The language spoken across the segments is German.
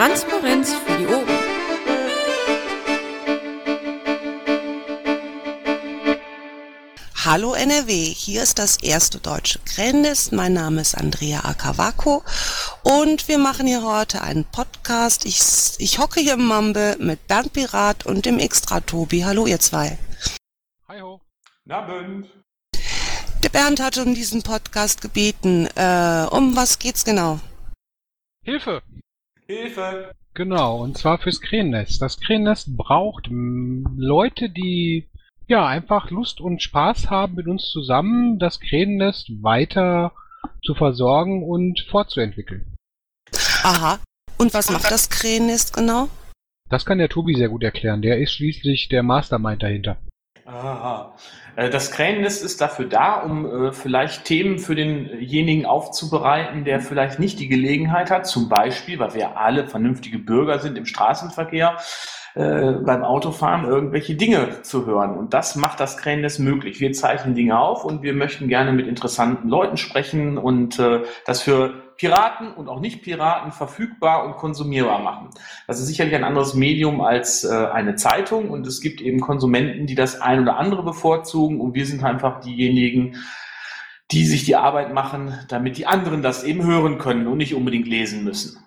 Transparenz für die Ohren. Hallo NRW, hier ist das erste deutsche Krähennest. Mein Name ist Andrea Akavako und wir machen hier heute einen Podcast. Ich, ich hocke hier im Mambe mit Bernd Pirat und dem Extra Tobi. Hallo ihr zwei. Hi ho. Abend. Der Bernd hat um diesen Podcast gebeten. Äh, um was geht's genau? Hilfe! Hilfe! Genau, und zwar fürs Krähennest. Das Krähennest braucht m, Leute, die ja einfach Lust und Spaß haben, mit uns zusammen das Krähennest weiter zu versorgen und fortzuentwickeln. Aha. Und was macht das Krähennest genau? Das kann der Tobi sehr gut erklären. Der ist schließlich der Mastermind dahinter. Äh, Das Krähennest ist dafür da, um äh, vielleicht Themen für denjenigen aufzubereiten, der vielleicht nicht die Gelegenheit hat, zum Beispiel, weil wir alle vernünftige Bürger sind im Straßenverkehr, äh, beim Autofahren irgendwelche Dinge zu hören. Und das macht das Krähennest möglich. Wir zeichnen Dinge auf und wir möchten gerne mit interessanten Leuten sprechen und äh, das für Piraten und auch Nicht-Piraten verfügbar und konsumierbar machen. Das ist sicherlich ein anderes Medium als äh, eine Zeitung und es gibt eben Konsumenten, die das ein oder andere bevorzugen und wir sind einfach diejenigen, die sich die Arbeit machen, damit die anderen das eben hören können und nicht unbedingt lesen müssen.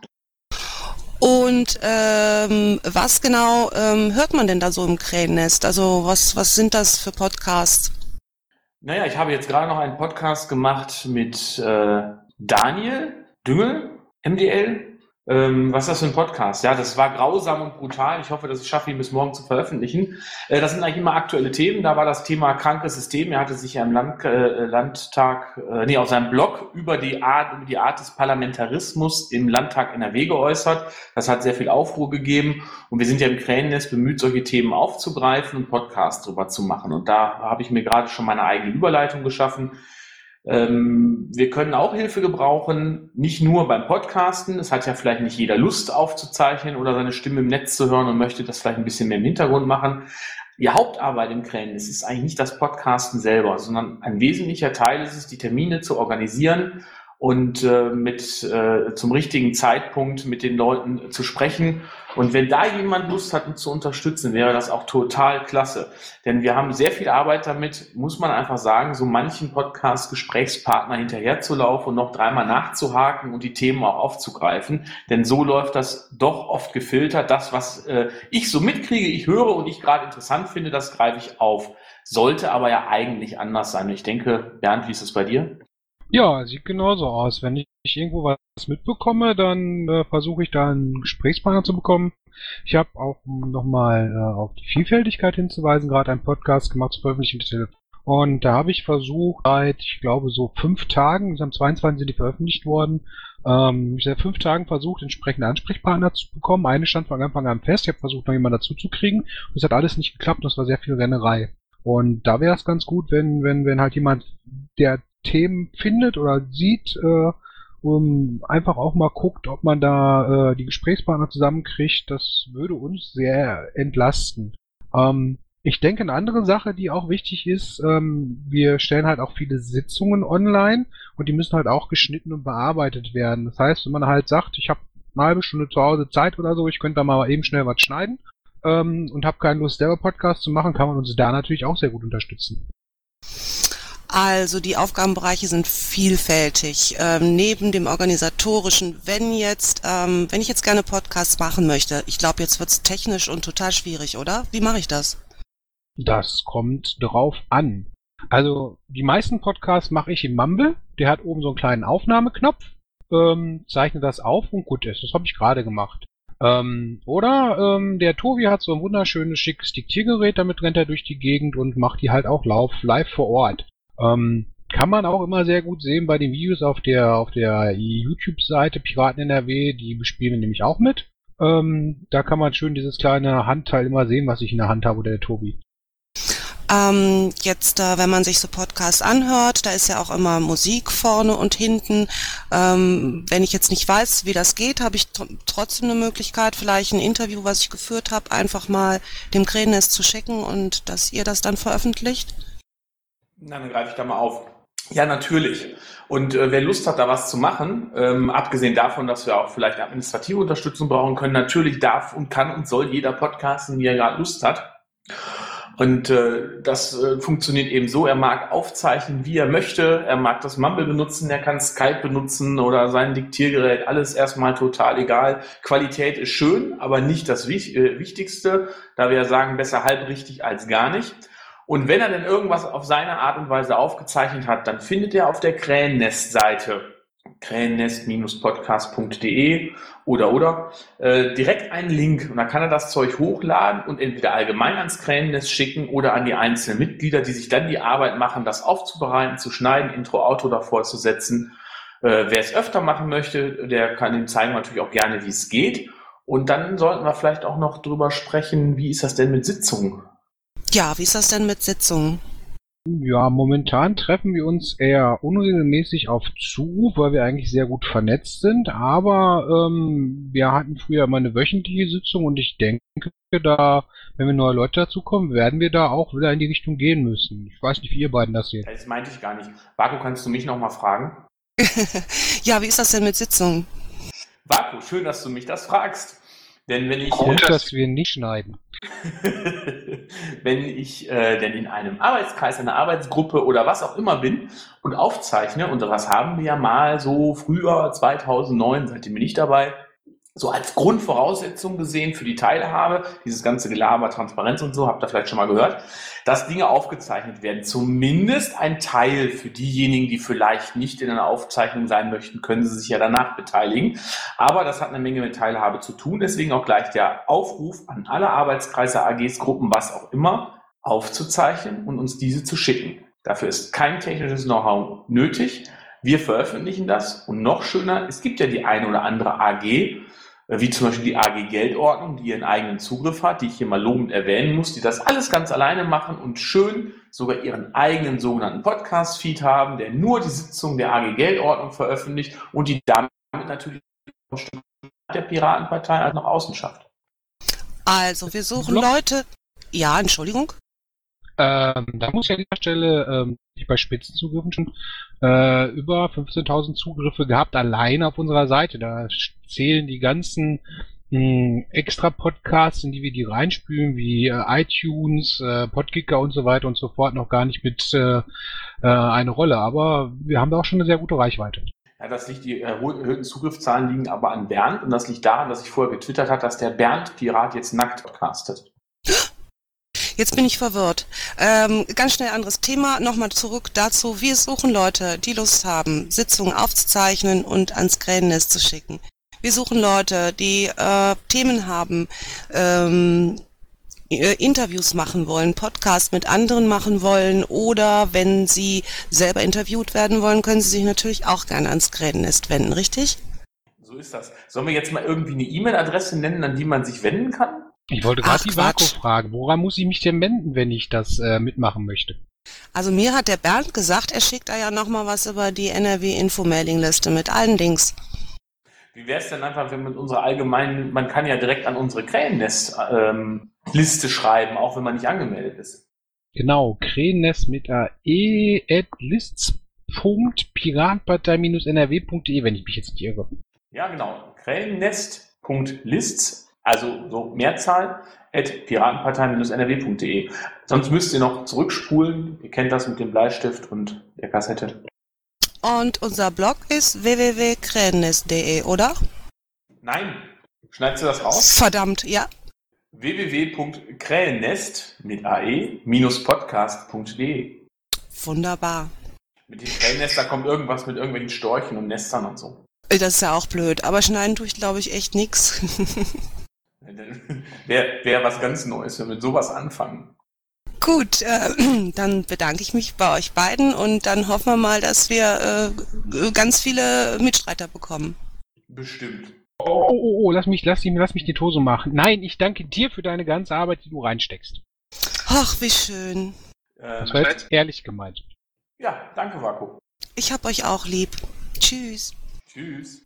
Und ähm, was genau ähm, hört man denn da so im Krähennest? Also was, was sind das für Podcasts? Naja, ich habe jetzt gerade noch einen Podcast gemacht mit äh, Daniel Düngel, MDL. Ähm, was ist das für ein Podcast? Ja, das war grausam und brutal. Ich hoffe, dass ich schaffe, ihn bis morgen zu veröffentlichen. Äh, das sind eigentlich immer aktuelle Themen. Da war das Thema krankes System. Er hatte sich ja im Land, äh, Landtag, äh, nee, auf seinem Blog über die Art, über die Art des Parlamentarismus im Landtag NRW geäußert. Das hat sehr viel Aufruhr gegeben. Und wir sind ja im Krähennest bemüht, solche Themen aufzugreifen und Podcasts drüber zu machen. Und da habe ich mir gerade schon meine eigene Überleitung geschaffen. Ähm, wir können auch Hilfe gebrauchen, nicht nur beim Podcasten. Es hat ja vielleicht nicht jeder Lust aufzuzeichnen oder seine Stimme im Netz zu hören und möchte das vielleicht ein bisschen mehr im Hintergrund machen. Die Hauptarbeit im Krähennest ist eigentlich nicht das Podcasten selber, sondern ein wesentlicher Teil ist es, die Termine zu organisieren und äh, mit äh, zum richtigen Zeitpunkt mit den Leuten zu sprechen. Und wenn da jemand Lust hat, uns zu unterstützen, wäre das auch total klasse. Denn wir haben sehr viel Arbeit damit, muss man einfach sagen, so manchen Podcast-Gesprächspartner hinterherzulaufen und noch dreimal nachzuhaken und die Themen auch aufzugreifen. Denn so läuft das doch oft gefiltert. Das, was äh, ich so mitkriege, ich höre und ich gerade interessant finde, das greife ich auf. Sollte aber ja eigentlich anders sein. Ich denke, Bernd, wie ist es bei dir? Ja, sieht genauso aus. Wenn ich irgendwo was mitbekomme, dann äh, versuche ich da einen Gesprächspartner zu bekommen. Ich habe auch um nochmal äh, auf die Vielfältigkeit hinzuweisen, gerade einen Podcast gemacht zu veröffentlichen. Und da habe ich versucht, seit, ich glaube, so fünf Tagen, am 22. sind die veröffentlicht worden, ähm, ich seit fünf Tagen versucht, entsprechende Ansprechpartner zu bekommen. Eine stand von Anfang an fest. Ich habe versucht, noch jemanden dazu zu kriegen. Und es hat alles nicht geklappt. Das war sehr viel Rennerei. Und da wäre es ganz gut, wenn, wenn, wenn halt jemand, der Themen findet oder sieht, äh, um einfach auch mal guckt, ob man da äh, die Gesprächspartner zusammenkriegt. Das würde uns sehr entlasten. Ähm, ich denke, eine andere Sache, die auch wichtig ist, ähm, wir stellen halt auch viele Sitzungen online und die müssen halt auch geschnitten und bearbeitet werden. Das heißt, wenn man halt sagt, ich habe eine halbe Stunde zu Hause Zeit oder so, ich könnte da mal eben schnell was schneiden ähm, und habe keine Lust, selber Podcast zu machen, kann man uns da natürlich auch sehr gut unterstützen. Also die Aufgabenbereiche sind vielfältig. Ähm, neben dem organisatorischen, wenn jetzt, ähm, wenn ich jetzt gerne Podcasts machen möchte, ich glaube, jetzt wird's technisch und total schwierig, oder? Wie mache ich das? Das kommt drauf an. Also die meisten Podcasts mache ich im Mumble. Der hat oben so einen kleinen Aufnahmeknopf, ähm, zeichne das auf und gut ist. Das habe ich gerade gemacht. Ähm, oder ähm, der Tobi hat so ein wunderschönes, schickes Diktiergerät, damit rennt er durch die Gegend und macht die halt auch live vor Ort. Ähm, kann man auch immer sehr gut sehen bei den Videos auf der auf der YouTube-Seite Piraten NRW, die spielen nämlich auch mit. Ähm, da kann man schön dieses kleine Handteil immer sehen, was ich in der Hand habe, oder der Tobi. Ähm, jetzt, äh, wenn man sich so Podcasts anhört, da ist ja auch immer Musik vorne und hinten. Ähm, wenn ich jetzt nicht weiß, wie das geht, habe ich tr trotzdem eine Möglichkeit, vielleicht ein Interview, was ich geführt habe, einfach mal dem Krähennest zu schicken und dass ihr das dann veröffentlicht. Na, dann greife ich da mal auf. Ja, natürlich. Und äh, wer Lust hat, da was zu machen, ähm, abgesehen davon, dass wir auch vielleicht administrative Unterstützung brauchen können, natürlich darf und kann und soll jeder podcasten, wie er gerade Lust hat. Und äh, das äh, funktioniert eben so, er mag aufzeichnen, wie er möchte, er mag das Mumble benutzen, er kann Skype benutzen oder sein Diktiergerät, alles erstmal total egal. Qualität ist schön, aber nicht das äh, Wichtigste, da wir sagen, besser halb richtig als gar nicht. Und wenn er denn irgendwas auf seine Art und Weise aufgezeichnet hat, dann findet er auf der Krähennest-Seite krähennest-podcast.de oder oder äh, direkt einen Link und dann kann er das Zeug hochladen und entweder allgemein ans Krähennest schicken oder an die einzelnen Mitglieder, die sich dann die Arbeit machen, das aufzubereiten, zu schneiden, Intro, Auto davor zu setzen. Äh, wer es öfter machen möchte, der kann ihm zeigen natürlich auch gerne, wie es geht. Und dann sollten wir vielleicht auch noch drüber sprechen, wie ist das denn mit Sitzungen? Ja, wie ist das denn mit Sitzungen? Ja, momentan treffen wir uns eher unregelmäßig auf Zuruf, weil wir eigentlich sehr gut vernetzt sind. Aber ähm, wir hatten früher mal eine wöchentliche Sitzung und ich denke, da, wenn wir neue Leute dazukommen, werden wir da auch wieder in die Richtung gehen müssen. Ich weiß nicht, wie ihr beiden das seht. Das meinte ich gar nicht. Vaku, kannst du mich nochmal fragen? ja, wie ist das denn mit Sitzungen? Vaku, schön, dass du mich das fragst. Denn wenn ich. Gut, dass wir nicht schneiden. wenn ich äh, denn in einem Arbeitskreis, einer Arbeitsgruppe oder was auch immer bin und aufzeichne, und das haben wir ja mal so früher, 2009, seitdem bin ich dabei, so als Grundvoraussetzung gesehen für die Teilhabe, dieses ganze Gelaber, Transparenz und so, habt ihr vielleicht schon mal gehört, dass Dinge aufgezeichnet werden. Zumindest ein Teil für diejenigen, die vielleicht nicht in einer Aufzeichnung sein möchten, können sie sich ja danach beteiligen. Aber das hat eine Menge mit Teilhabe zu tun. Deswegen auch gleich der Aufruf an alle Arbeitskreise, AGs, Gruppen, was auch immer, aufzuzeichnen und uns diese zu schicken. Dafür ist kein technisches Know-how nötig. Wir veröffentlichen das und noch schöner, es gibt ja die eine oder andere AG, wie zum Beispiel die AG Geldordnung, die ihren eigenen Zugriff hat, die ich hier mal lobend erwähnen muss, die das alles ganz alleine machen und schön sogar ihren eigenen sogenannten Podcast-Feed haben, der nur die Sitzung der AG Geldordnung veröffentlicht und die damit natürlich der Piratenpartei als nach außen schafft. Also, wir suchen. Leute. Ja, Entschuldigung. Ähm, da muss ich an dieser Stelle ähm, bei Spitzenzugriffen schon äh, über 15.000 Zugriffe gehabt, allein auf unserer Seite. Da zählen die ganzen hm, extra Podcasts, in die wir die reinspülen, wie äh, iTunes, äh, Podkicker und so weiter und so fort, noch gar nicht mit äh, äh, eine Rolle. Aber wir haben da auch schon eine sehr gute Reichweite. Ja, das liegt, die erhöhten Zugriffszahlen liegen aber an Bernd und das liegt daran, dass ich vorher getwittert habe, dass der Bernd Pirat jetzt nackt podcastet. Jetzt bin ich verwirrt. Ähm, ganz schnell anderes Thema. Nochmal zurück dazu. Wir suchen Leute, die Lust haben, Sitzungen aufzuzeichnen und ans Krähennest zu schicken. Wir suchen Leute, die äh, Themen haben, ähm, äh, Interviews machen wollen, Podcasts mit anderen machen wollen oder wenn sie selber interviewt werden wollen, können sie sich natürlich auch gerne ans Krähennest wenden, richtig? So ist das. Sollen wir jetzt mal irgendwie eine E-Mail-Adresse nennen, an die man sich wenden kann? Ich wollte gerade die Vaku fragen, woran muss ich mich denn wenden, wenn ich das äh, mitmachen möchte? Also mir hat der Bernd gesagt, er schickt da ja nochmal was über die NRW-Info-Mailing-Liste mit allen Links. Wie wäre es denn einfach, wenn man unsere allgemeinen, man kann ja direkt an unsere Krähennest-Liste ähm, schreiben, auch wenn man nicht angemeldet ist. Genau, Krähennest mit ae at lists.piratpartei-nrw.de, wenn ich mich jetzt nicht irre. Ja, genau. Krähennest.lists also so Mehrzahl, at piratenpartei-nrw.de. Sonst müsst ihr noch zurückspulen. Ihr kennt das mit dem Bleistift und der Kassette. Und unser Blog ist www.krähennest.de, oder? Nein. Schneidest du das raus? Verdammt, ja. www.krähennest mit ae-podcast.de. Wunderbar. Mit den Krähennest, da kommt irgendwas mit irgendwelchen Storchen und Nestern und so. Das ist ja auch blöd, aber schneiden tue ich, glaube ich, echt nix. Wäre wär was ganz Neues, wenn wir mit sowas anfangen. Gut, äh, dann bedanke ich mich bei euch beiden und dann hoffen wir mal, dass wir äh, ganz viele Mitstreiter bekommen. Bestimmt. Oh, oh, oh, oh, lass mich, lass mich, lass mich die Tose machen. Nein, ich danke dir für deine ganze Arbeit, die du reinsteckst. Ach, wie schön. Ähm, das war jetzt ehrlich gemeint. Ja, danke, Vaku. Ich hab euch auch lieb. Tschüss. Tschüss.